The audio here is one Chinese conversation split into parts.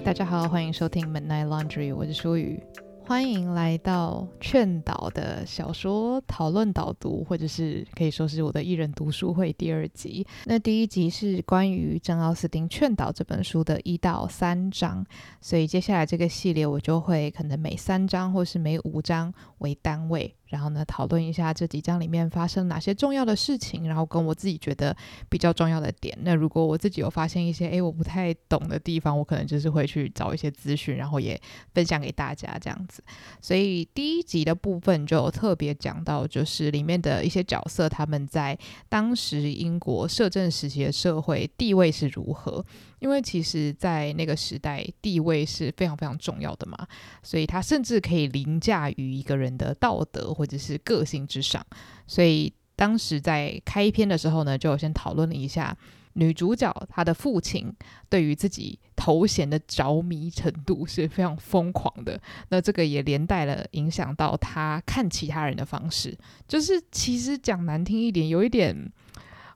大家好，欢迎收听 Midnight Laundry，我是舒雨。欢迎来到劝导的小说讨论导读，或者是可以说是我的一人读书会第二集。那第一集是关于珍·奥斯汀《劝导》这本书的一到三章，所以接下来这个系列我就会可能每三章或是每五章为单位。然后呢，讨论一下这几章里面发生哪些重要的事情，然后跟我自己觉得比较重要的点。那如果我自己有发现一些诶我不太懂的地方，我可能就是会去找一些资讯，然后也分享给大家这样子。所以第一集的部分就特别讲到，就是里面的一些角色他们在当时英国摄政时期的社会地位是如何。因为其实，在那个时代，地位是非常非常重要的嘛，所以他甚至可以凌驾于一个人的道德或者是个性之上。所以当时在开篇的时候呢，就先讨论了一下女主角她的父亲对于自己头衔的着迷程度是非常疯狂的。那这个也连带了影响到他看其他人的方式，就是其实讲难听一点，有一点。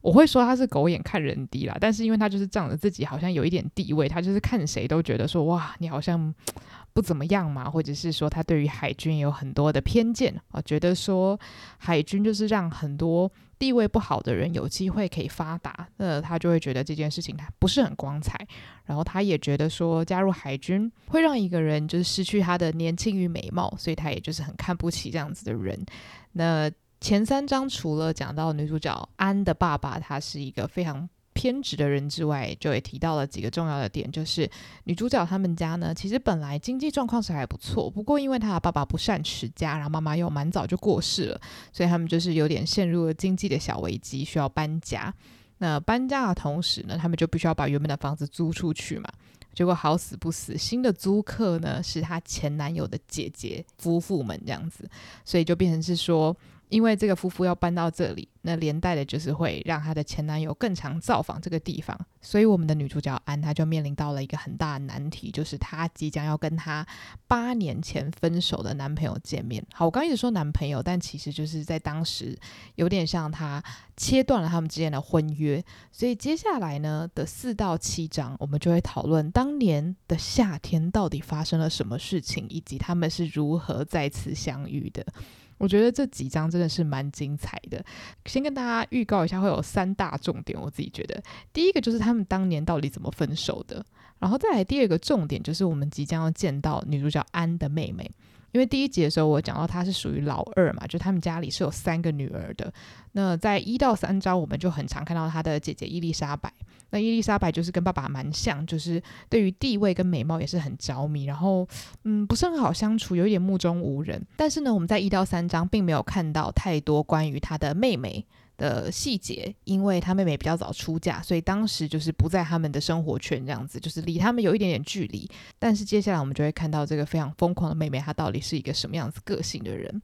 我会说他是狗眼看人低啦，但是因为他就是仗着自己好像有一点地位，他就是看谁都觉得说哇，你好像不怎么样嘛，或者是说他对于海军有很多的偏见啊，觉得说海军就是让很多地位不好的人有机会可以发达，那他就会觉得这件事情他不是很光彩，然后他也觉得说加入海军会让一个人就是失去他的年轻与美貌，所以他也就是很看不起这样子的人，那。前三章除了讲到女主角安的爸爸，他是一个非常偏执的人之外，就也提到了几个重要的点，就是女主角他们家呢，其实本来经济状况是还不错，不过因为她的爸爸不善持家，然后妈妈又蛮早就过世了，所以他们就是有点陷入了经济的小危机，需要搬家。那搬家的同时呢，他们就必须要把原本的房子租出去嘛。结果好死不死，新的租客呢是她前男友的姐姐夫妇们这样子，所以就变成是说。因为这个夫妇要搬到这里，那连带的就是会让她的前男友更常造访这个地方，所以我们的女主角安她就面临到了一个很大的难题，就是她即将要跟她八年前分手的男朋友见面。好，我刚一直说男朋友，但其实就是在当时有点像她切断了他们之间的婚约。所以接下来呢的四到七章，我们就会讨论当年的夏天到底发生了什么事情，以及他们是如何再次相遇的。我觉得这几章真的是蛮精彩的。先跟大家预告一下，会有三大重点。我自己觉得，第一个就是他们当年到底怎么分手的，然后再来第二个重点就是我们即将要见到女主角安的妹妹。因为第一集的时候，我讲到她是属于老二嘛，就他们家里是有三个女儿的。那在一到三章，我们就很常看到她的姐姐伊丽莎白。那伊丽莎白就是跟爸爸蛮像，就是对于地位跟美貌也是很着迷，然后嗯，不是很好相处，有一点目中无人。但是呢，我们在一到三章并没有看到太多关于她的妹妹的细节，因为他妹妹比较早出嫁，所以当时就是不在他们的生活圈这样子，就是离他们有一点点距离。但是接下来我们就会看到这个非常疯狂的妹妹，她到底是一个什么样子个性的人。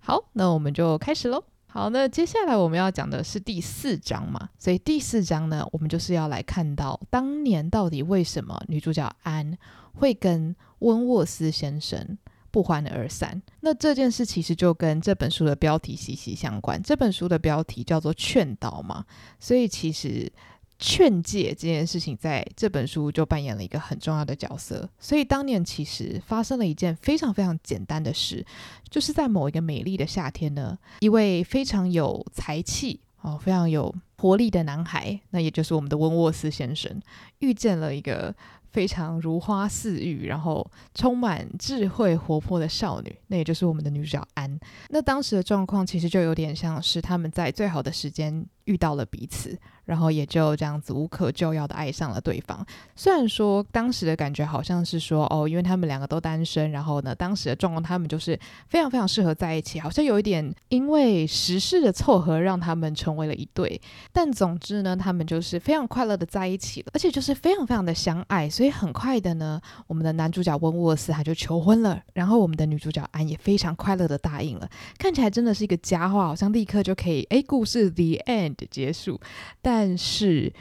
好，那我们就开始喽。好，那接下来我们要讲的是第四章嘛，所以第四章呢，我们就是要来看到当年到底为什么女主角安会跟温沃斯先生。不欢而散。那这件事其实就跟这本书的标题息息相关。这本书的标题叫做《劝导》嘛，所以其实劝诫这件事情在这本书就扮演了一个很重要的角色。所以当年其实发生了一件非常非常简单的事，就是在某一个美丽的夏天呢，一位非常有才气哦、非常有活力的男孩，那也就是我们的温沃斯先生，遇见了一个。非常如花似玉，然后充满智慧活泼的少女，那也就是我们的女主角安。那当时的状况其实就有点像是他们在最好的时间遇到了彼此。然后也就这样子无可救药的爱上了对方。虽然说当时的感觉好像是说哦，因为他们两个都单身，然后呢，当时的状况他们就是非常非常适合在一起，好像有一点因为时事的凑合让他们成为了一对。但总之呢，他们就是非常快乐的在一起了，而且就是非常非常的相爱。所以很快的呢，我们的男主角温沃斯他就求婚了，然后我们的女主角安也非常快乐的答应了。看起来真的是一个佳话，好像立刻就可以哎，故事 the end 的结束。但但是，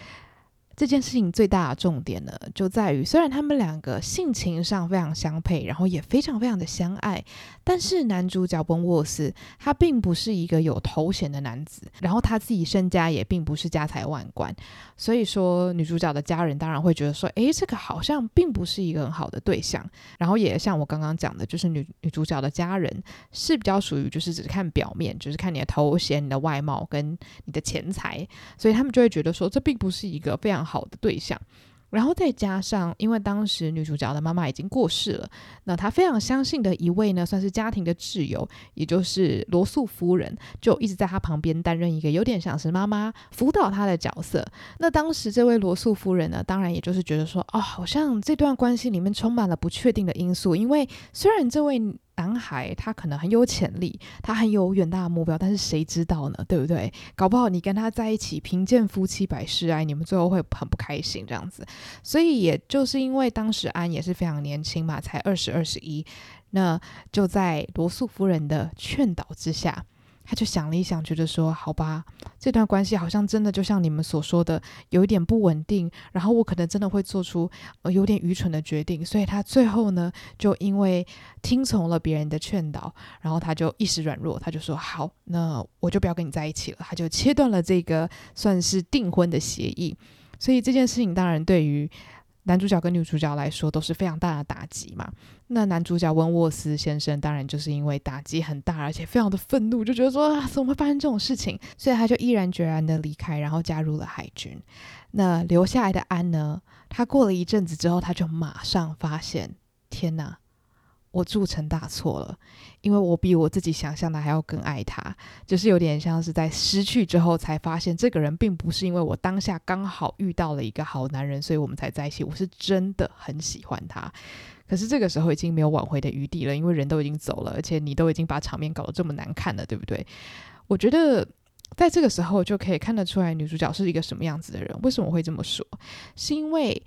这件事情最大的重点呢，就在于虽然他们两个性情上非常相配，然后也非常非常的相爱，但是男主角温沃斯他并不是一个有头衔的男子，然后他自己身家也并不是家财万贯，所以说女主角的家人当然会觉得说，诶，这个好像并不是一个很好的对象。然后也像我刚刚讲的，就是女女主角的家人是比较属于就是只看表面，就是看你的头衔、你的外貌跟你的钱财，所以他们就会觉得说，这并不是一个非常。好的对象，然后再加上，因为当时女主角的妈妈已经过世了，那她非常相信的一位呢，算是家庭的挚友，也就是罗素夫人，就一直在她旁边担任一个有点像是妈妈辅导她的角色。那当时这位罗素夫人呢，当然也就是觉得说，哦，好像这段关系里面充满了不确定的因素，因为虽然这位。男孩他可能很有潜力，他很有远大的目标，但是谁知道呢？对不对？搞不好你跟他在一起，贫贱夫妻百事哀，你们最后会很不开心这样子。所以也就是因为当时安也是非常年轻嘛，才二十二十一，那就在罗素夫人的劝导之下。他就想了一想，觉得说：“好吧，这段关系好像真的就像你们所说的，有一点不稳定。然后我可能真的会做出呃有点愚蠢的决定。所以他最后呢，就因为听从了别人的劝导，然后他就一时软弱，他就说：好，那我就不要跟你在一起了。他就切断了这个算是订婚的协议。所以这件事情当然对于。”男主角跟女主角来说都是非常大的打击嘛。那男主角温沃斯先生当然就是因为打击很大，而且非常的愤怒，就觉得说啊，怎么会发生这种事情？所以他就毅然决然的离开，然后加入了海军。那留下来的安呢？他过了一阵子之后，他就马上发现，天哪！我铸成大错了，因为我比我自己想象的还要更爱他，就是有点像是在失去之后才发现，这个人并不是因为我当下刚好遇到了一个好男人，所以我们才在一起。我是真的很喜欢他，可是这个时候已经没有挽回的余地了，因为人都已经走了，而且你都已经把场面搞得这么难看了，对不对？我觉得在这个时候就可以看得出来女主角是一个什么样子的人。为什么会这么说？是因为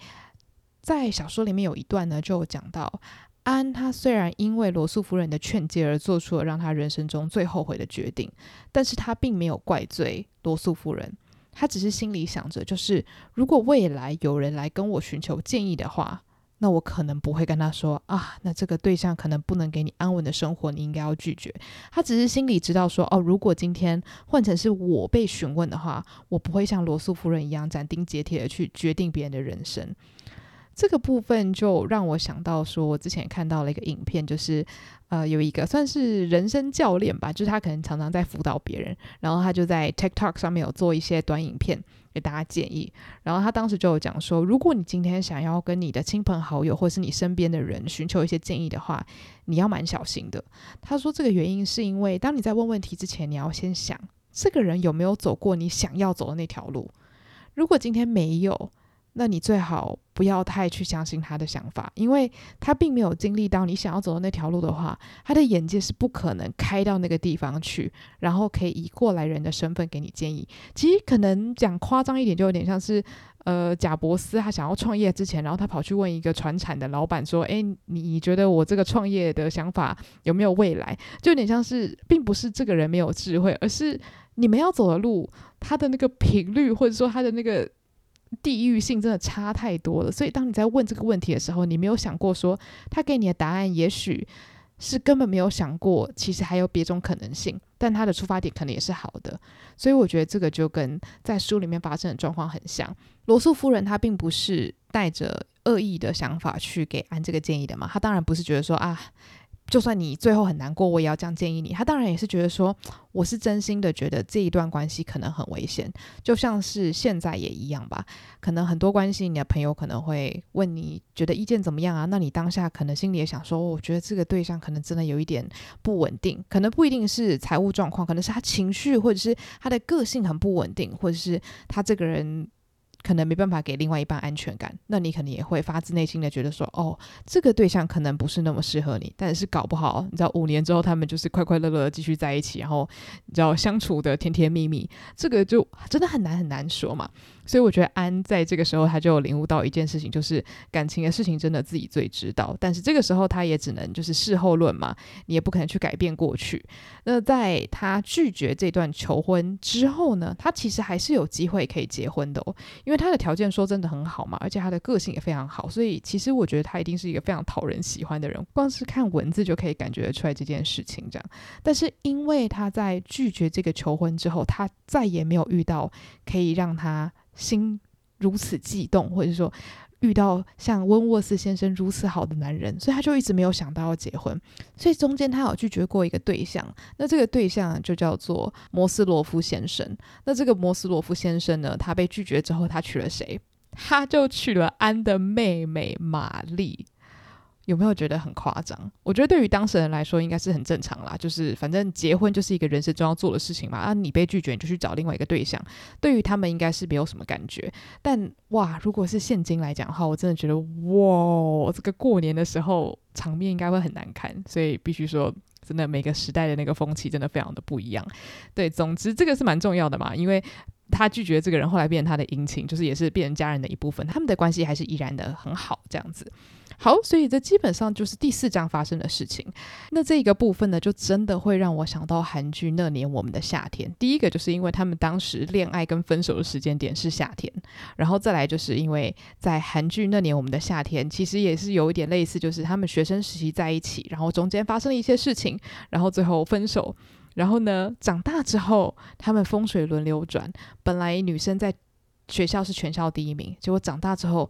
在小说里面有一段呢，就讲到。安他虽然因为罗素夫人的劝诫而做出了让他人生中最后悔的决定，但是他并没有怪罪罗素夫人，他只是心里想着，就是如果未来有人来跟我寻求建议的话，那我可能不会跟他说啊，那这个对象可能不能给你安稳的生活，你应该要拒绝。他只是心里知道说，哦，如果今天换成是我被询问的话，我不会像罗素夫人一样斩钉截铁的去决定别人的人生。这个部分就让我想到说，我之前看到了一个影片，就是呃，有一个算是人生教练吧，就是他可能常常在辅导别人，然后他就在 TikTok 上面有做一些短影片给大家建议。然后他当时就有讲说，如果你今天想要跟你的亲朋好友或是你身边的人寻求一些建议的话，你要蛮小心的。他说这个原因是因为，当你在问问题之前，你要先想这个人有没有走过你想要走的那条路。如果今天没有，那你最好不要太去相信他的想法，因为他并没有经历到你想要走的那条路的话，他的眼界是不可能开到那个地方去，然后可以以过来人的身份给你建议。其实可能讲夸张一点，就有点像是，呃，贾伯斯他想要创业之前，然后他跑去问一个传产的老板说：“诶，你觉得我这个创业的想法有没有未来？”就有点像是，并不是这个人没有智慧，而是你们要走的路，他的那个频率，或者说他的那个。地域性真的差太多了，所以当你在问这个问题的时候，你没有想过说他给你的答案也许是根本没有想过，其实还有别种可能性，但他的出发点可能也是好的，所以我觉得这个就跟在书里面发生的状况很像。罗素夫人她并不是带着恶意的想法去给安这个建议的嘛，她当然不是觉得说啊。就算你最后很难过，我也要这样建议你。他当然也是觉得说，我是真心的觉得这一段关系可能很危险，就像是现在也一样吧。可能很多关系，你的朋友可能会问你觉得意见怎么样啊？那你当下可能心里也想说，我觉得这个对象可能真的有一点不稳定，可能不一定是财务状况，可能是他情绪或者是他的个性很不稳定，或者是他这个人。可能没办法给另外一半安全感，那你可能也会发自内心的觉得说，哦，这个对象可能不是那么适合你。但是搞不好，你知道五年之后他们就是快快乐乐的继续在一起，然后你知道相处的甜甜蜜蜜，这个就真的很难很难说嘛。所以我觉得安在这个时候他就领悟到一件事情，就是感情的事情真的自己最知道。但是这个时候他也只能就是事后论嘛，你也不可能去改变过去。那在他拒绝这段求婚之后呢，他其实还是有机会可以结婚的哦，因为他的条件说真的很好嘛，而且他的个性也非常好，所以其实我觉得他一定是一个非常讨人喜欢的人。光是看文字就可以感觉得出来这件事情这样。但是因为他在拒绝这个求婚之后，他再也没有遇到可以让他心如此悸动，或者说遇到像温沃斯先生如此好的男人，所以他就一直没有想到要结婚。所以中间他有拒绝过一个对象，那这个对象就叫做摩斯罗夫先生。那这个摩斯罗夫先生呢，他被拒绝之后，他娶了谁？他就娶了安的妹妹玛丽。有没有觉得很夸张？我觉得对于当事人来说，应该是很正常啦。就是反正结婚就是一个人生中要做的事情嘛。啊，你被拒绝，你就去找另外一个对象。对于他们，应该是没有什么感觉。但哇，如果是现今来讲的话，我真的觉得哇，这个过年的时候场面应该会很难看。所以必须说，真的每个时代的那个风气真的非常的不一样。对，总之这个是蛮重要的嘛，因为他拒绝这个人，后来变成他的姻亲，就是也是变成家人的一部分。他们的关系还是依然的很好，这样子。好，所以这基本上就是第四章发生的事情。那这个部分呢，就真的会让我想到韩剧《那年我们的夏天》。第一个就是因为他们当时恋爱跟分手的时间点是夏天，然后再来就是因为在韩剧《那年我们的夏天》，其实也是有一点类似，就是他们学生时期在一起，然后中间发生了一些事情，然后最后分手。然后呢，长大之后他们风水轮流转，本来女生在学校是全校第一名，结果长大之后。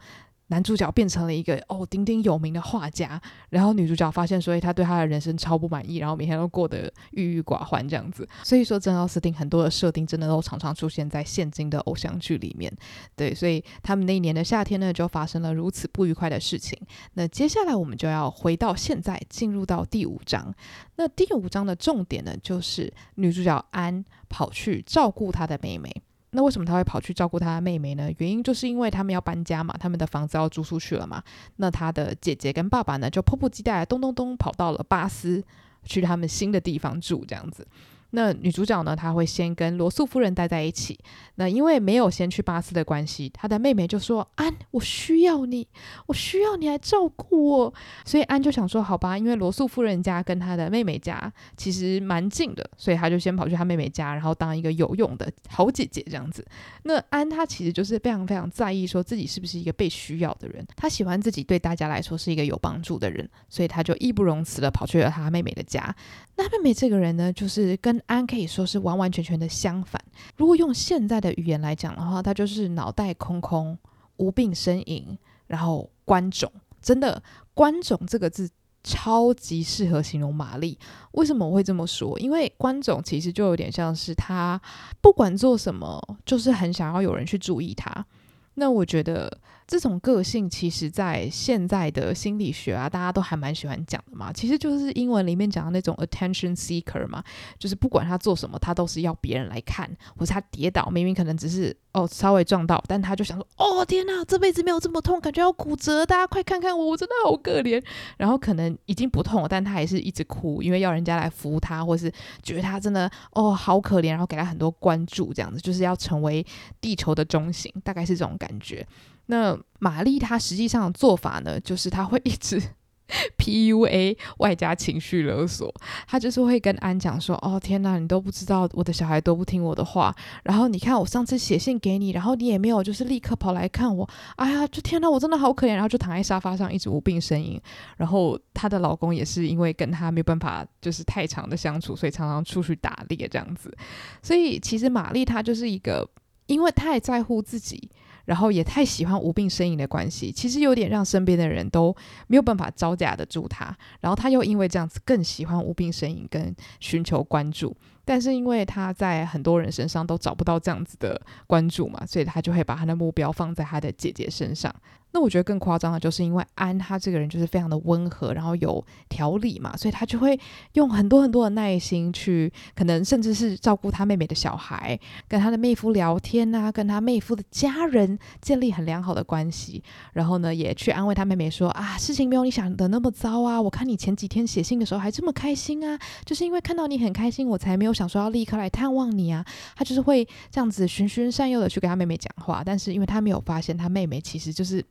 男主角变成了一个哦鼎鼎有名的画家，然后女主角发现，所以他对他的人生超不满意，然后每天都过得郁郁寡欢这样子。所以说，珍奥斯汀很多的设定真的都常常出现在现今的偶像剧里面。对，所以他们那一年的夏天呢，就发生了如此不愉快的事情。那接下来我们就要回到现在，进入到第五章。那第五章的重点呢，就是女主角安跑去照顾她的妹妹。那为什么他会跑去照顾他的妹妹呢？原因就是因为他们要搬家嘛，他们的房子要租出去了嘛。那他的姐姐跟爸爸呢，就迫不及待咚咚咚跑到了巴斯，去他们新的地方住，这样子。那女主角呢，她会先跟罗素夫人待在一起。那因为没有先去巴斯的关系，她的妹妹就说：“安，我需要你，我需要你来照顾我。”所以安就想说：“好吧，因为罗素夫人家跟她的妹妹家其实蛮近的，所以她就先跑去她妹妹家，然后当一个有用的好姐姐这样子。”那安她其实就是非常非常在意说自己是不是一个被需要的人，她喜欢自己对大家来说是一个有帮助的人，所以她就义不容辞的跑去了她妹妹的家。那妹妹这个人呢，就是跟安可以说是完完全全的相反。如果用现在的语言来讲的话，他就是脑袋空空、无病呻吟，然后关种。真的，关种这个字超级适合形容玛丽。为什么我会这么说？因为关种其实就有点像是他不管做什么，就是很想要有人去注意他。那我觉得。这种个性其实，在现在的心理学啊，大家都还蛮喜欢讲的嘛。其实就是英文里面讲的那种 attention seeker 嘛，就是不管他做什么，他都是要别人来看，或是他跌倒，明明可能只是哦稍微撞到，但他就想说，哦天哪，这辈子没有这么痛，感觉要骨折，大家快看看我，我真的好可怜。然后可能已经不痛了，但他还是一直哭，因为要人家来扶他，或是觉得他真的哦好可怜，然后给他很多关注，这样子就是要成为地球的中心，大概是这种感觉。那玛丽她实际上的做法呢，就是她会一直 PUA 外加情绪勒索，她就是会跟安讲说：“哦天哪，你都不知道我的小孩都不听我的话，然后你看我上次写信给你，然后你也没有就是立刻跑来看我，哎呀，就天哪，我真的好可怜。”然后就躺在沙发上一直无病呻吟。然后她的老公也是因为跟她没有办法就是太长的相处，所以常常出去打猎这样子。所以其实玛丽她就是一个，因为太在乎自己。然后也太喜欢无病呻吟的关系，其实有点让身边的人都没有办法招架得住他。然后他又因为这样子更喜欢无病呻吟跟寻求关注，但是因为他在很多人身上都找不到这样子的关注嘛，所以他就会把他的目标放在他的姐姐身上。那我觉得更夸张的就是因为安他这个人就是非常的温和，然后有条理嘛，所以他就会用很多很多的耐心去，可能甚至是照顾他妹妹的小孩，跟他的妹夫聊天啊，跟他妹夫的家人建立很良好的关系，然后呢，也去安慰他妹妹说啊，事情没有你想的那么糟啊，我看你前几天写信的时候还这么开心啊，就是因为看到你很开心，我才没有想说要立刻来探望你啊。他就是会这样子循循善诱的去跟他妹妹讲话，但是因为他没有发现他妹妹其实就是。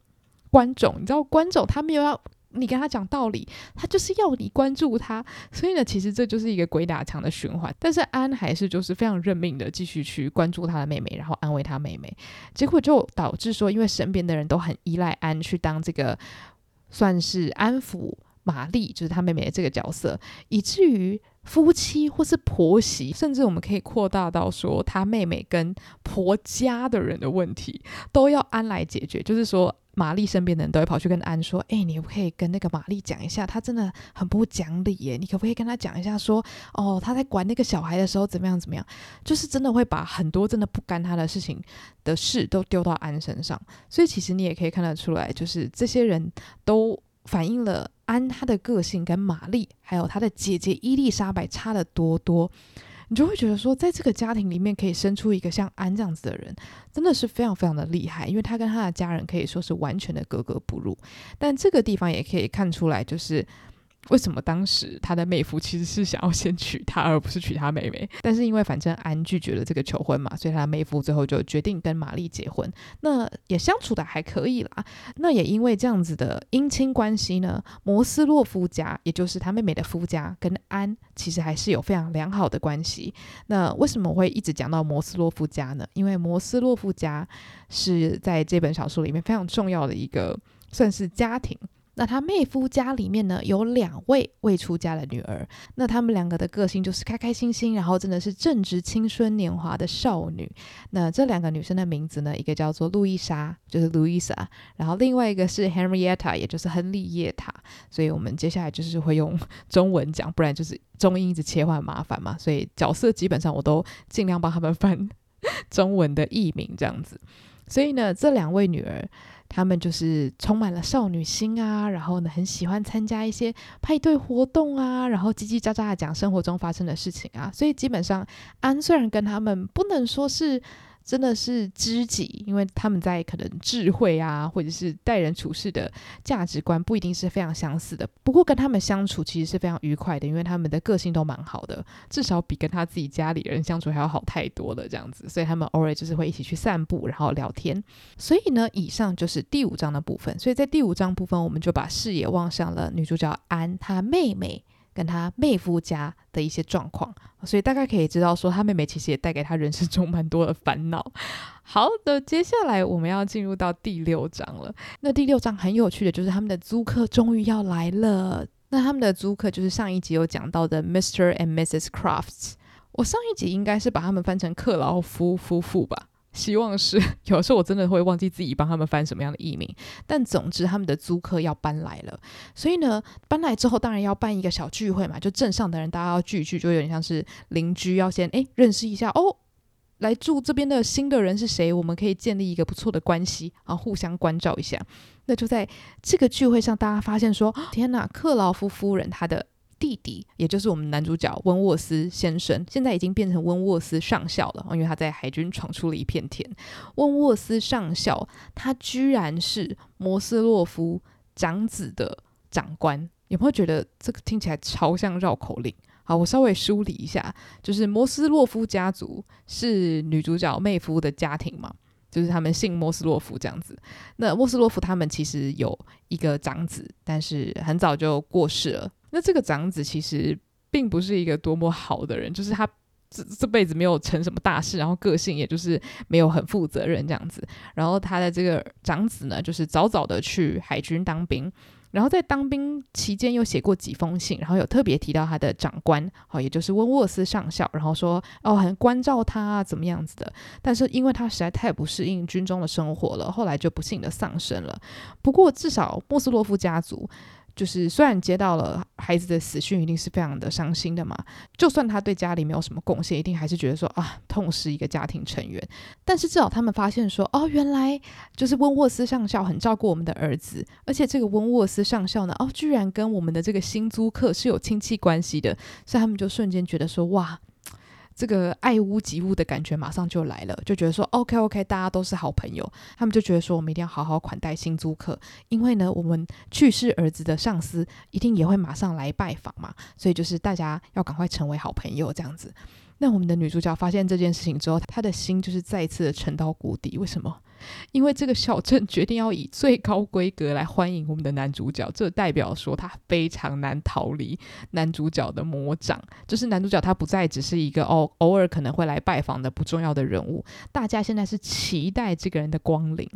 观众，你知道观众他没有要你跟他讲道理，他就是要你关注他，所以呢，其实这就是一个鬼打墙的循环。但是安还是就是非常认命的继续去关注他的妹妹，然后安慰他妹妹，结果就导致说，因为身边的人都很依赖安去当这个算是安抚玛丽，就是他妹妹的这个角色，以至于夫妻或是婆媳，甚至我们可以扩大到说他妹妹跟婆家的人的问题，都要安来解决，就是说。玛丽身边的人都会跑去跟安说：“哎，你可不可以跟那个玛丽讲一下，她真的很不讲理耶。你可不可以跟她讲一下说，哦，她在管那个小孩的时候怎么样怎么样？就是真的会把很多真的不干她的事情的事都丢到安身上。所以其实你也可以看得出来，就是这些人都反映了安她的个性跟玛丽还有她的姐姐伊丽莎白差得多多。”你就会觉得说，在这个家庭里面可以生出一个像安这样子的人，真的是非常非常的厉害，因为他跟他的家人可以说是完全的格格不入。但这个地方也可以看出来，就是。为什么当时他的妹夫其实是想要先娶她，而不是娶他妹妹？但是因为反正安拒绝了这个求婚嘛，所以他妹夫最后就决定跟玛丽结婚。那也相处的还可以啦。那也因为这样子的姻亲关系呢，摩斯洛夫家，也就是他妹妹的夫家，跟安其实还是有非常良好的关系。那为什么我会一直讲到摩斯洛夫家呢？因为摩斯洛夫家是在这本小说里面非常重要的一个，算是家庭。那他妹夫家里面呢，有两位未出家的女儿，那他们两个的个性就是开开心心，然后真的是正值青春年华的少女。那这两个女生的名字呢，一个叫做路易莎，就是 Louisa，然后另外一个是 Henrietta，也就是亨利叶塔。所以我们接下来就是会用 中文讲，不然就是中英一直切换麻烦嘛。所以角色基本上我都尽量帮他们翻 中文的译名这样子。所以呢，这两位女儿。他们就是充满了少女心啊，然后呢，很喜欢参加一些派对活动啊，然后叽叽喳喳的讲生活中发生的事情啊，所以基本上安虽然跟他们不能说是。真的是知己，因为他们在可能智慧啊，或者是待人处事的价值观不一定是非常相似的。不过跟他们相处其实是非常愉快的，因为他们的个性都蛮好的，至少比跟他自己家里人相处还要好太多了。这样子，所以他们偶尔就是会一起去散步，然后聊天。所以呢，以上就是第五章的部分。所以在第五章部分，我们就把视野望向了女主角安她妹妹。跟他妹夫家的一些状况，所以大概可以知道说，他妹妹其实也带给他人生中蛮多的烦恼。好的，接下来我们要进入到第六章了。那第六章很有趣的就是他们的租客终于要来了。那他们的租客就是上一集有讲到的 Mr. and Mrs. Crofts。我上一集应该是把他们翻成克劳夫夫妇吧。希望是，有时候我真的会忘记自己帮他们翻什么样的译名，但总之他们的租客要搬来了，所以呢，搬来之后当然要办一个小聚会嘛，就镇上的人大家要聚一聚，就有点像是邻居要先诶认识一下哦，来住这边的新的人是谁，我们可以建立一个不错的关系啊，互相关照一下。那就在这个聚会上，大家发现说，天哪，克劳夫夫人她的。弟弟，也就是我们男主角温沃斯先生，现在已经变成温沃斯上校了，因为他在海军闯出了一片天。温沃斯上校，他居然是摩斯洛夫长子的长官，有没有觉得这个听起来超像绕口令？好，我稍微梳理一下，就是摩斯洛夫家族是女主角妹夫的家庭嘛，就是他们姓摩斯洛夫这样子。那摩斯洛夫他们其实有一个长子，但是很早就过世了。那这个长子其实并不是一个多么好的人，就是他这这辈子没有成什么大事，然后个性也就是没有很负责任这样子。然后他的这个长子呢，就是早早的去海军当兵，然后在当兵期间又写过几封信，然后有特别提到他的长官，好，也就是温沃斯上校，然后说哦很关照他啊怎么样子的。但是因为他实在太不适应军中的生活了，后来就不幸的丧生了。不过至少莫斯洛夫家族。就是虽然接到了孩子的死讯，一定是非常的伤心的嘛。就算他对家里没有什么贡献，一定还是觉得说啊，痛失一个家庭成员。但是至少他们发现说，哦，原来就是温沃斯上校很照顾我们的儿子，而且这个温沃斯上校呢，哦，居然跟我们的这个新租客是有亲戚关系的，所以他们就瞬间觉得说，哇。这个爱屋及乌的感觉马上就来了，就觉得说 OK OK，大家都是好朋友，他们就觉得说我们一定要好好款待新租客，因为呢，我们去世儿子的上司一定也会马上来拜访嘛，所以就是大家要赶快成为好朋友这样子。那我们的女主角发现这件事情之后，她的心就是再一次的沉到谷底。为什么？因为这个小镇决定要以最高规格来欢迎我们的男主角，这代表说他非常难逃离男主角的魔掌。就是男主角他不再只是一个偶偶尔可能会来拜访的不重要的人物，大家现在是期待这个人的光临。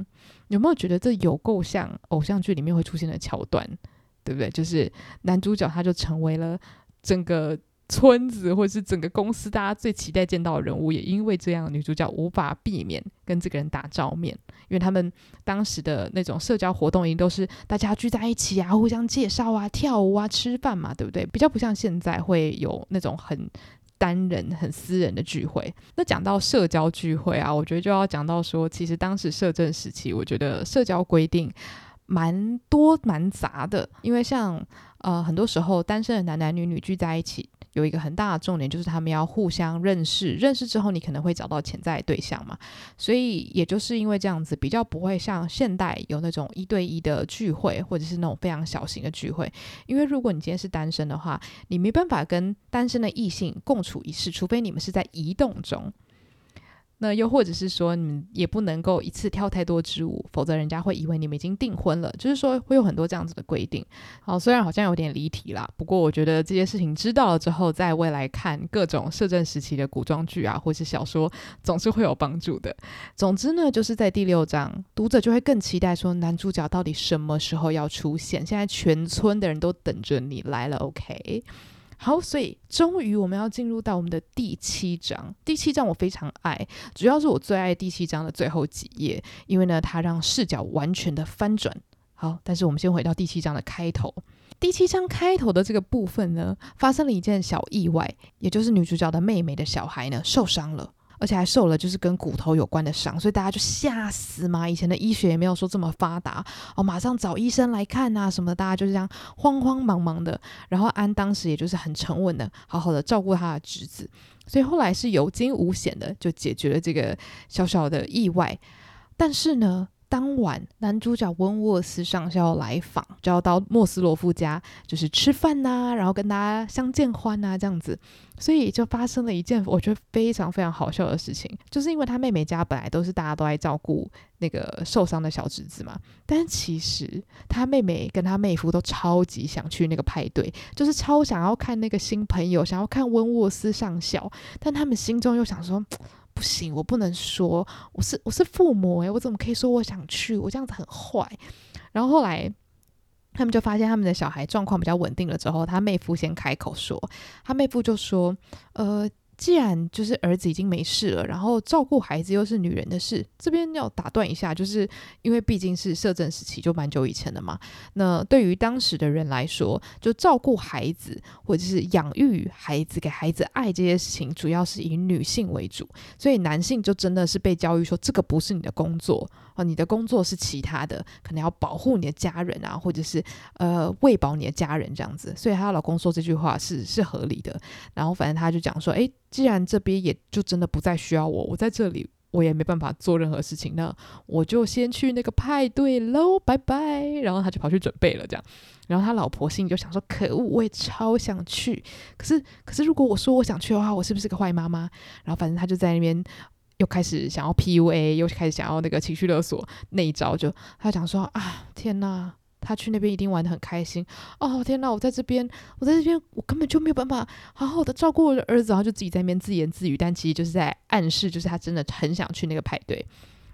有没有觉得这有够像偶像剧里面会出现的桥段？对不对？就是男主角他就成为了整个。村子或者是整个公司，大家最期待见到的人物，也因为这样，女主角无法避免跟这个人打照面，因为他们当时的那种社交活动，一定都是大家聚在一起啊，互相介绍啊，跳舞啊，吃饭嘛，对不对？比较不像现在会有那种很单人、很私人的聚会。那讲到社交聚会啊，我觉得就要讲到说，其实当时摄政时期，我觉得社交规定蛮多、蛮杂的，因为像呃，很多时候单身的男男女女聚在一起。有一个很大的重点，就是他们要互相认识，认识之后你可能会找到潜在对象嘛，所以也就是因为这样子，比较不会像现代有那种一对一的聚会，或者是那种非常小型的聚会，因为如果你今天是单身的话，你没办法跟单身的异性共处一室，除非你们是在移动中。那又或者是说，你们也不能够一次跳太多支舞，否则人家会以为你们已经订婚了。就是说，会有很多这样子的规定。好，虽然好像有点离题啦，不过我觉得这些事情知道了之后，在未来看各种摄政时期的古装剧啊，或是小说，总是会有帮助的。总之呢，就是在第六章，读者就会更期待说，男主角到底什么时候要出现？现在全村的人都等着你来了，OK？好，所以终于我们要进入到我们的第七章。第七章我非常爱，主要是我最爱第七章的最后几页，因为呢，它让视角完全的翻转。好，但是我们先回到第七章的开头。第七章开头的这个部分呢，发生了一件小意外，也就是女主角的妹妹的小孩呢，受伤了。而且还受了就是跟骨头有关的伤，所以大家就吓死嘛。以前的医学也没有说这么发达哦，马上找医生来看啊什么的，大家就是这样慌慌忙忙的。然后安当时也就是很沉稳的，好好的照顾他的侄子，所以后来是有惊无险的就解决了这个小小的意外。但是呢，当晚，男主角温沃斯上校来访，就要到莫斯洛夫家，就是吃饭呐、然后跟大家相见欢呐，这样子。所以就发生了一件我觉得非常非常好笑的事情，就是因为他妹妹家本来都是大家都在照顾那个受伤的小侄子嘛，但其实他妹妹跟他妹夫都超级想去那个派对，就是超想要看那个新朋友，想要看温沃斯上校，但他们心中又想说。不行，我不能说我是我是父母诶，我怎么可以说我想去？我这样子很坏。然后后来他们就发现他们的小孩状况比较稳定了之后，他妹夫先开口说，他妹夫就说，呃。既然就是儿子已经没事了，然后照顾孩子又是女人的事，这边要打断一下，就是因为毕竟是摄政时期，就蛮久以前的嘛。那对于当时的人来说，就照顾孩子或者是养育孩子、给孩子爱这些事情，主要是以女性为主，所以男性就真的是被教育说，这个不是你的工作哦，你的工作是其他的，可能要保护你的家人啊，或者是呃喂饱你的家人这样子。所以她老公说这句话是是合理的。然后反正他就讲说，诶。既然这边也就真的不再需要我，我在这里我也没办法做任何事情，那我就先去那个派对喽，拜拜。然后他就跑去准备了，这样。然后他老婆心里就想说：可恶，我也超想去。可是，可是如果我说我想去的话，我是不是个坏妈妈？然后反正他就在那边又开始想要 PUA，又开始想要那个情绪勒索那一招，就他讲说：啊，天哪！他去那边一定玩得很开心哦！天哪，我在这边，我在这边，我根本就没有办法好好的照顾我的儿子，然后就自己在那边自言自语，但其实就是在暗示，就是他真的很想去那个派对。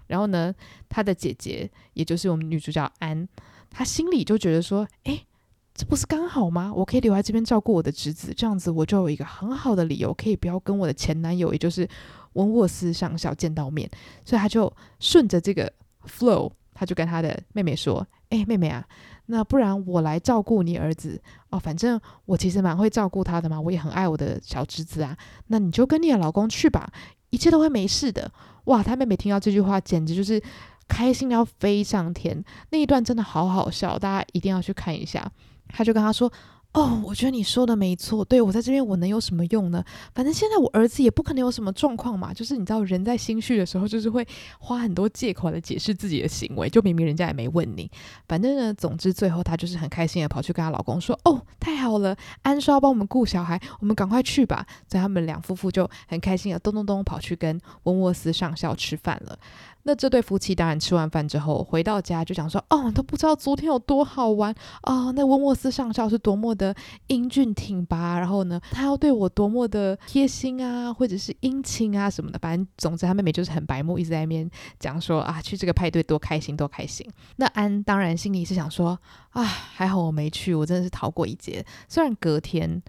然后呢，他的姐姐，也就是我们女主角安，她心里就觉得说：“诶，这不是刚好吗？我可以留在这边照顾我的侄子，这样子我就有一个很好的理由，可以不要跟我的前男友，也就是温沃斯上校见到面。”所以他就顺着这个 flow。他就跟他的妹妹说：“哎，妹妹啊，那不然我来照顾你儿子哦，反正我其实蛮会照顾他的嘛，我也很爱我的小侄子啊。那你就跟你的老公去吧，一切都会没事的。哇，他妹妹听到这句话，简直就是开心的要飞上天。那一段真的好好笑，大家一定要去看一下。他就跟他说。哦，我觉得你说的没错。对，我在这边，我能有什么用呢？反正现在我儿子也不可能有什么状况嘛。就是你知道，人在心虚的时候，就是会花很多借口来解释自己的行为。就明明人家也没问你。反正呢，总之最后她就是很开心的跑去跟她老公说：“哦，太好了，安说要帮我们顾小孩，我们赶快去吧。”所以他们两夫妇就很开心的咚咚咚跑去跟温沃斯上校吃饭了。那这对夫妻当然吃完饭之后回到家就讲说，哦，都不知道昨天有多好玩哦。那温沃斯上校是多么的英俊挺拔，然后呢，他要对我多么的贴心啊，或者是殷勤啊什么的。反正总之，他妹妹就是很白目，一直在那边讲说啊，去这个派对多开心多开心。那安当然心里是想说啊，还好我没去，我真的是逃过一劫。虽然隔天。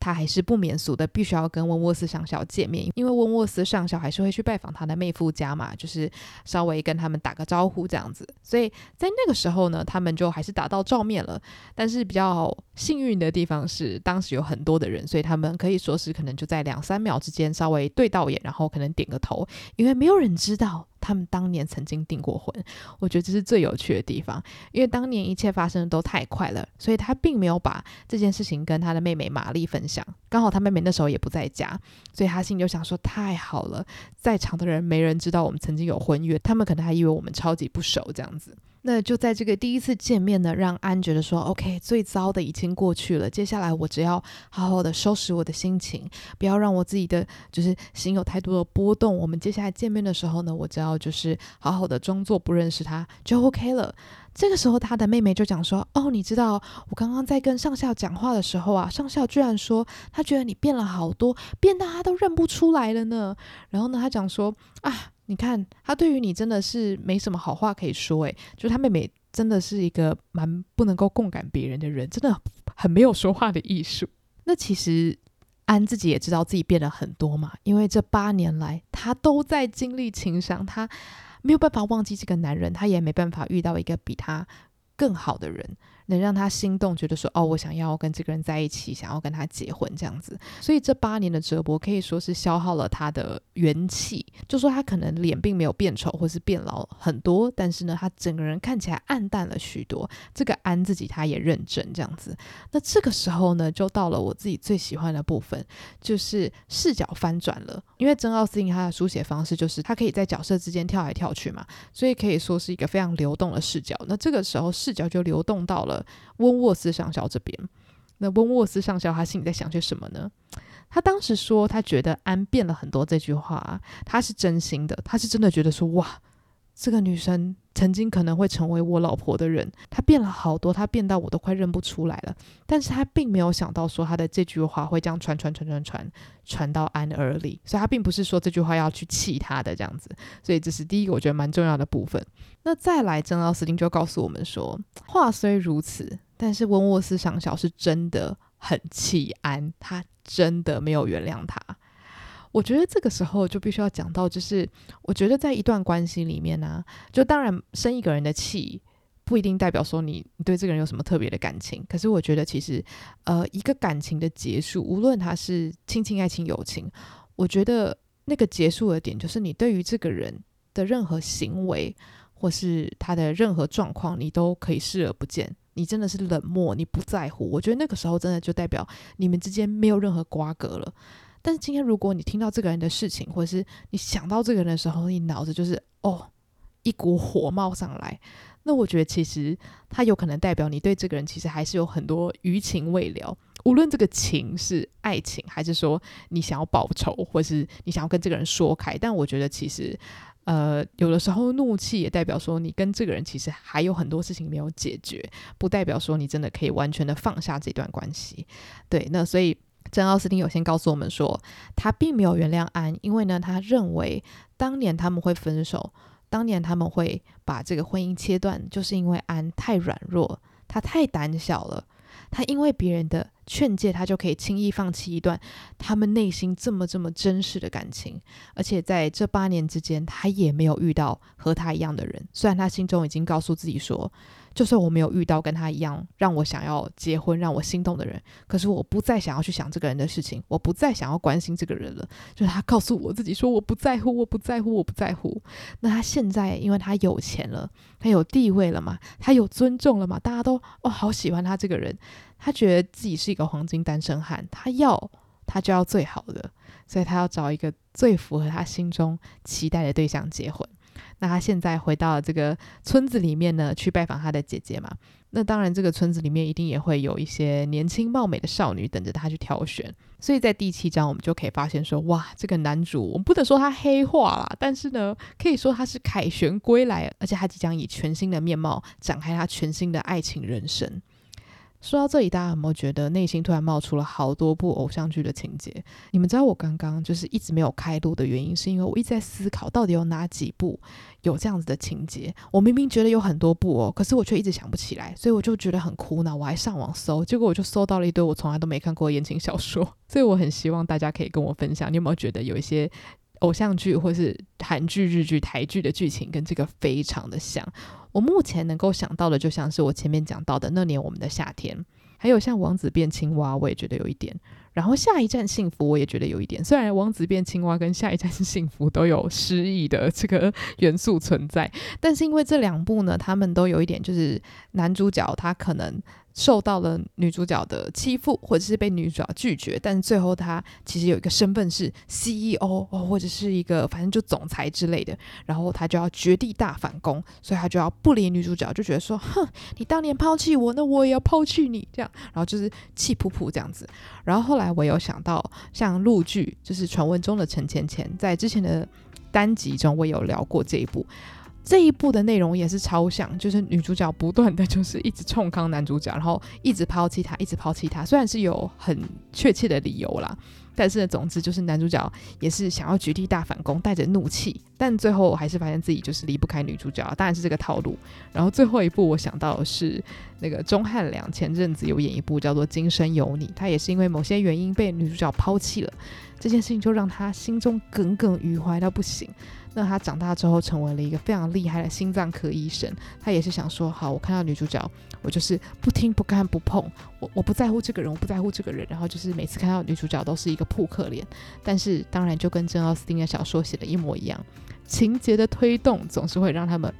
他还是不免俗的，必须要跟温沃斯上校见面，因为温沃斯上校还是会去拜访他的妹夫家嘛，就是稍微跟他们打个招呼这样子。所以在那个时候呢，他们就还是打到照面了。但是比较幸运的地方是，当时有很多的人，所以他们可以说是可能就在两三秒之间稍微对到眼，然后可能点个头，因为没有人知道。他们当年曾经订过婚，我觉得这是最有趣的地方，因为当年一切发生的都太快了，所以他并没有把这件事情跟他的妹妹玛丽分享。刚好他妹妹那时候也不在家，所以他心里就想说：太好了，在场的人没人知道我们曾经有婚约，他们可能还以为我们超级不熟这样子。那就在这个第一次见面呢，让安觉得说，OK，最糟的已经过去了，接下来我只要好好的收拾我的心情，不要让我自己的就是心有太多的波动。我们接下来见面的时候呢，我只要就是好好的装作不认识他就 OK 了。这个时候，他的妹妹就讲说，哦，你知道我刚刚在跟上校讲话的时候啊，上校居然说他觉得你变了好多，变到他都认不出来了呢。然后呢，他讲说啊。你看，他对于你真的是没什么好话可以说，诶，就是他妹妹真的是一个蛮不能够共感别人的人，真的很没有说话的艺术。那其实安自己也知道自己变了很多嘛，因为这八年来他都在经历情伤，他没有办法忘记这个男人，他也没办法遇到一个比他更好的人。能让他心动，觉得说哦，我想要跟这个人在一起，想要跟他结婚这样子。所以这八年的折磨可以说是消耗了他的元气。就说他可能脸并没有变丑，或是变老很多，但是呢，他整个人看起来暗淡了许多。这个安自己他也认真这样子。那这个时候呢，就到了我自己最喜欢的部分，就是视角翻转了。因为珍奥斯汀他的书写方式就是他可以在角色之间跳来跳去嘛，所以可以说是一个非常流动的视角。那这个时候视角就流动到了。温沃斯上校这边，那温沃斯上校他心里在想些什么呢？他当时说他觉得安变了很多，这句话他是真心的，他是真的觉得说哇。这个女生曾经可能会成为我老婆的人，她变了好多，她变到我都快认不出来了。但是她并没有想到说她的这句话会这样传传传传传传到安耳里，所以她并不是说这句话要去气她的这样子。所以这是第一个我觉得蛮重要的部分。那再来，珍奥斯汀就告诉我们说，话虽如此，但是温沃斯上校是真的很气安，他真的没有原谅他。我觉得这个时候就必须要讲到，就是我觉得在一段关系里面呢、就当然生一个人的气不一定代表说你你对这个人有什么特别的感情，可是我觉得其实呃一个感情的结束，无论他是亲情、爱情、友情，我觉得那个结束的点就是你对于这个人的任何行为或是他的任何状况，你都可以视而不见，你真的是冷漠，你不在乎。我觉得那个时候真的就代表你们之间没有任何瓜葛了。但是今天，如果你听到这个人的事情，或者是你想到这个人的时候，你脑子就是哦，一股火冒上来，那我觉得其实他有可能代表你对这个人其实还是有很多余情未了。无论这个情是爱情，还是说你想要报仇，或是你想要跟这个人说开，但我觉得其实呃，有的时候怒气也代表说你跟这个人其实还有很多事情没有解决，不代表说你真的可以完全的放下这段关系。对，那所以。珍奥斯汀有先告诉我们说，他并没有原谅安，因为呢，他认为当年他们会分手，当年他们会把这个婚姻切断，就是因为安太软弱，他太胆小了，他因为别人的劝诫他就可以轻易放弃一段他们内心这么这么真实的感情，而且在这八年之间，他也没有遇到和他一样的人。虽然他心中已经告诉自己说，就算我没有遇到跟他一样让我想要结婚、让我心动的人，可是我不再想要去想这个人的事情，我不再想要关心这个人了。就是他告诉我自己说，我不在乎，我不在乎，我不在乎。那他现在，因为他有钱了，他有地位了嘛，他有尊重了嘛，大家都哦好喜欢他这个人，他觉得自己是一个黄金单身汉，他要他就要最好的，所以他要找一个最符合他心中期待的对象结婚。那他现在回到这个村子里面呢，去拜访他的姐姐嘛。那当然，这个村子里面一定也会有一些年轻貌美的少女等着他去挑选。所以在第七章，我们就可以发现说，哇，这个男主，我们不能说他黑化啦，但是呢，可以说他是凯旋归来，而且他即将以全新的面貌展开他全新的爱情人生。说到这里，大家有没有觉得内心突然冒出了好多部偶像剧的情节？你们知道我刚刚就是一直没有开录的原因，是因为我一直在思考到底有哪几部有这样子的情节。我明明觉得有很多部哦，可是我却一直想不起来，所以我就觉得很苦恼。我还上网搜，结果我就搜到了一堆我从来都没看过言情小说。所以我很希望大家可以跟我分享，你有没有觉得有一些偶像剧或是韩剧、日剧、台剧的剧情跟这个非常的像？我目前能够想到的，就像是我前面讲到的那年我们的夏天，还有像王子变青蛙，我也觉得有一点。然后下一站幸福，我也觉得有一点。虽然王子变青蛙跟下一站幸福都有失忆的这个 元素存在，但是因为这两部呢，他们都有一点，就是男主角他可能。受到了女主角的欺负，或者是被女主角拒绝，但是最后他其实有一个身份是 CEO 哦，或者是一个反正就总裁之类的，然后他就要绝地大反攻，所以他就要不理女主角，就觉得说，哼，你当年抛弃我，那我也要抛弃你，这样，然后就是气噗噗这样子。然后后来我有想到，像陆剧，就是传闻中的陈芊芊，在之前的单集中，我有聊过这一部。这一部的内容也是超像，就是女主角不断的就是一直冲康男主角，然后一直抛弃他，一直抛弃他。虽然是有很确切的理由啦，但是呢，总之就是男主角也是想要绝地大反攻，带着怒气，但最后还是发现自己就是离不开女主角，当然是这个套路。然后最后一部我想到的是那个钟汉良前阵子有演一部叫做《今生有你》，他也是因为某些原因被女主角抛弃了，这件事情就让他心中耿耿于怀到不行。那他长大之后成为了一个非常厉害的心脏科医生，他也是想说，好，我看到女主角，我就是不听不看不碰，我我不在乎这个人，我不在乎这个人，然后就是每次看到女主角都是一个扑克脸，但是当然就跟珍奥斯汀的小说写的一模一样，情节的推动总是会让他们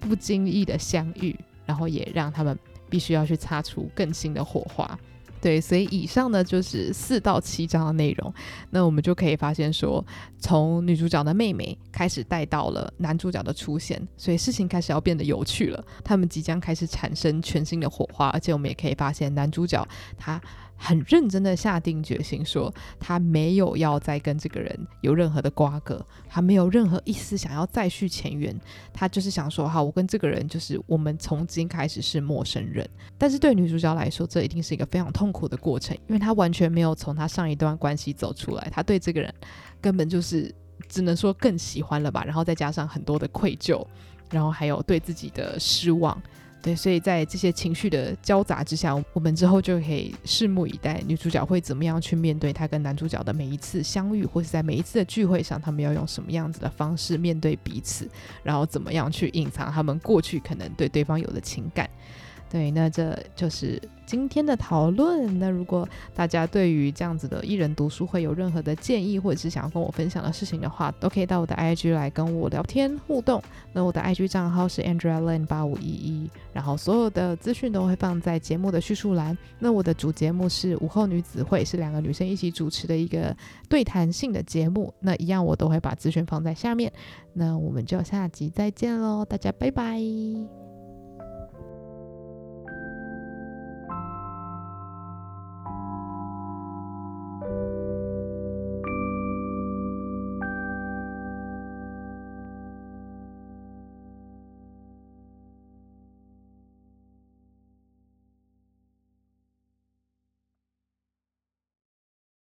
不经意的相遇，然后也让他们必须要去擦出更新的火花。对，所以以上呢就是四到七章的内容。那我们就可以发现说，从女主角的妹妹开始带到了男主角的出现，所以事情开始要变得有趣了。他们即将开始产生全新的火花，而且我们也可以发现男主角他。很认真的下定决心说，他没有要再跟这个人有任何的瓜葛，他没有任何一丝想要再续前缘，他就是想说，好，我跟这个人就是我们从今开始是陌生人。但是对女主角来说，这一定是一个非常痛苦的过程，因为她完全没有从她上一段关系走出来，她对这个人根本就是只能说更喜欢了吧，然后再加上很多的愧疚，然后还有对自己的失望。对，所以在这些情绪的交杂之下，我们之后就可以拭目以待，女主角会怎么样去面对她跟男主角的每一次相遇，或是在每一次的聚会上，他们要用什么样子的方式面对彼此，然后怎么样去隐藏他们过去可能对对方有的情感。对，那这就是今天的讨论。那如果大家对于这样子的一人读书会有任何的建议，或者是想要跟我分享的事情的话，都可以到我的 IG 来跟我聊天互动。那我的 IG 账号是 Andrea Lane 八五一一，然后所有的资讯都会放在节目的叙述栏。那我的主节目是午后女子会，是两个女生一起主持的一个对谈性的节目。那一样我都会把资讯放在下面。那我们就下集再见喽，大家拜拜。